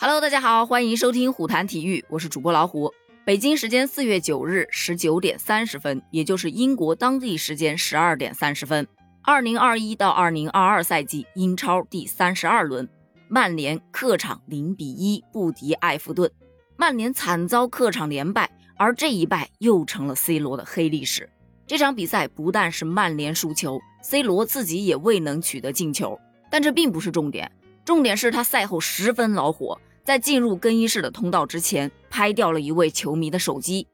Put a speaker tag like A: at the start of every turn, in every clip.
A: Hello，大家好，欢迎收听虎谈体育，我是主播老虎。北京时间四月九日十九点三十分，也就是英国当地时间十二点三十分，二零二一到二零二二赛季英超第三十二轮，曼联客场零比一不敌埃弗顿，曼联惨遭客场连败，而这一败又成了 C 罗的黑历史。这场比赛不但是曼联输球，C 罗自己也未能取得进球，但这并不是重点，重点是他赛后十分恼火。在进入更衣室的通道之前，拍掉了一位球迷的手机。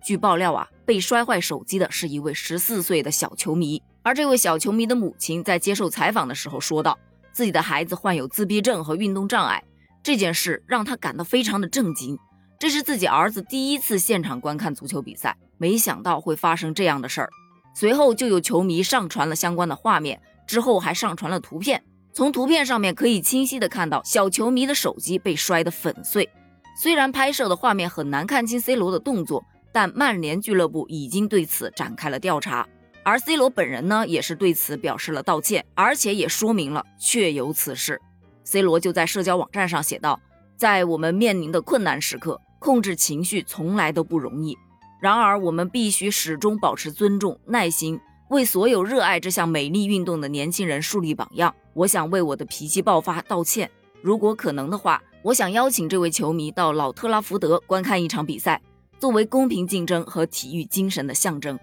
A: 据爆料啊，被摔坏手机的是一位十四岁的小球迷。而这位小球迷的母亲在接受采访的时候说道，自己的孩子患有自闭症和运动障碍，这件事让他感到非常的震惊。这是自己儿子第一次现场观看足球比赛，没想到会发生这样的事儿。随后就有球迷上传了相关的画面，之后还上传了图片。从图片上面可以清晰的看到小球迷的手机被摔得粉碎。虽然拍摄的画面很难看清 C 罗的动作，但曼联俱乐部已经对此展开了调查，而 C 罗本人呢也是对此表示了道歉，而且也说明了确有此事。C 罗就在社交网站上写道：“在我们面临的困难时刻，控制情绪从来都不容易。然而，我们必须始终保持尊重、耐心。”为所有热爱这项美丽运动的年轻人树立榜样。我想为我的脾气爆发道歉。如果可能的话，我想邀请这位球迷到老特拉福德观看一场比赛，作为公平竞争和体育精神的象征。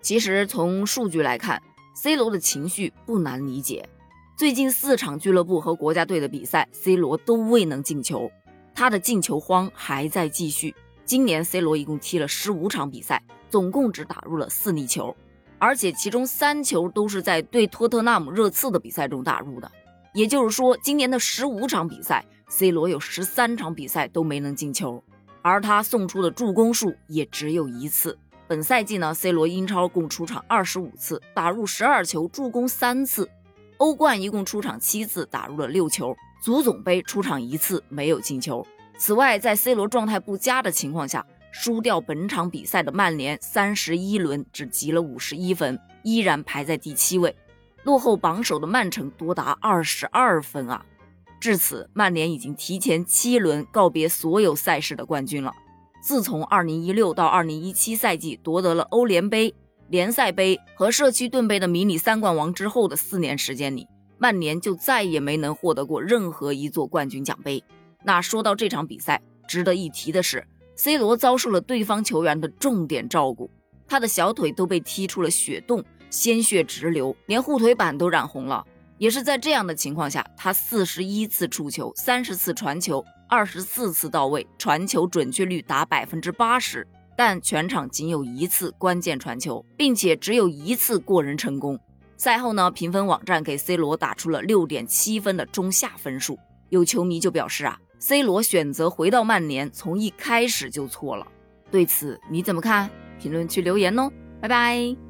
A: 其实从数据来看，C 罗的情绪不难理解。最近四场俱乐部和国家队的比赛，C 罗都未能进球，他的进球荒还在继续。今年 C 罗一共踢了十五场比赛，总共只打入了四粒球。而且其中三球都是在对托特纳姆热刺的比赛中打入的，也就是说，今年的十五场比赛，C 罗有十三场比赛都没能进球，而他送出的助攻数也只有一次。本赛季呢，C 罗英超共出场二十五次，打入十二球，助攻三次；欧冠一共出场七次，打入了六球；足总杯出场一次，没有进球。此外，在 C 罗状态不佳的情况下，输掉本场比赛的曼联，三十一轮只积了五十一分，依然排在第七位，落后榜首的曼城多达二十二分啊！至此，曼联已经提前七轮告别所有赛事的冠军了。自从二零一六到二零一七赛季夺得了欧联杯、联赛杯和社区盾杯的迷你三冠王之后的四年时间里，曼联就再也没能获得过任何一座冠军奖杯。那说到这场比赛，值得一提的是。C 罗遭受了对方球员的重点照顾，他的小腿都被踢出了血洞，鲜血直流，连护腿板都染红了。也是在这样的情况下，他四十一次触球，三十次传球，二十四次到位，传球准确率达百分之八十，但全场仅有一次关键传球，并且只有一次过人成功。赛后呢，评分网站给 C 罗打出了六点七分的中下分数。有球迷就表示啊。C 罗选择回到曼联，从一开始就错了。对此你怎么看？评论区留言哦，拜拜。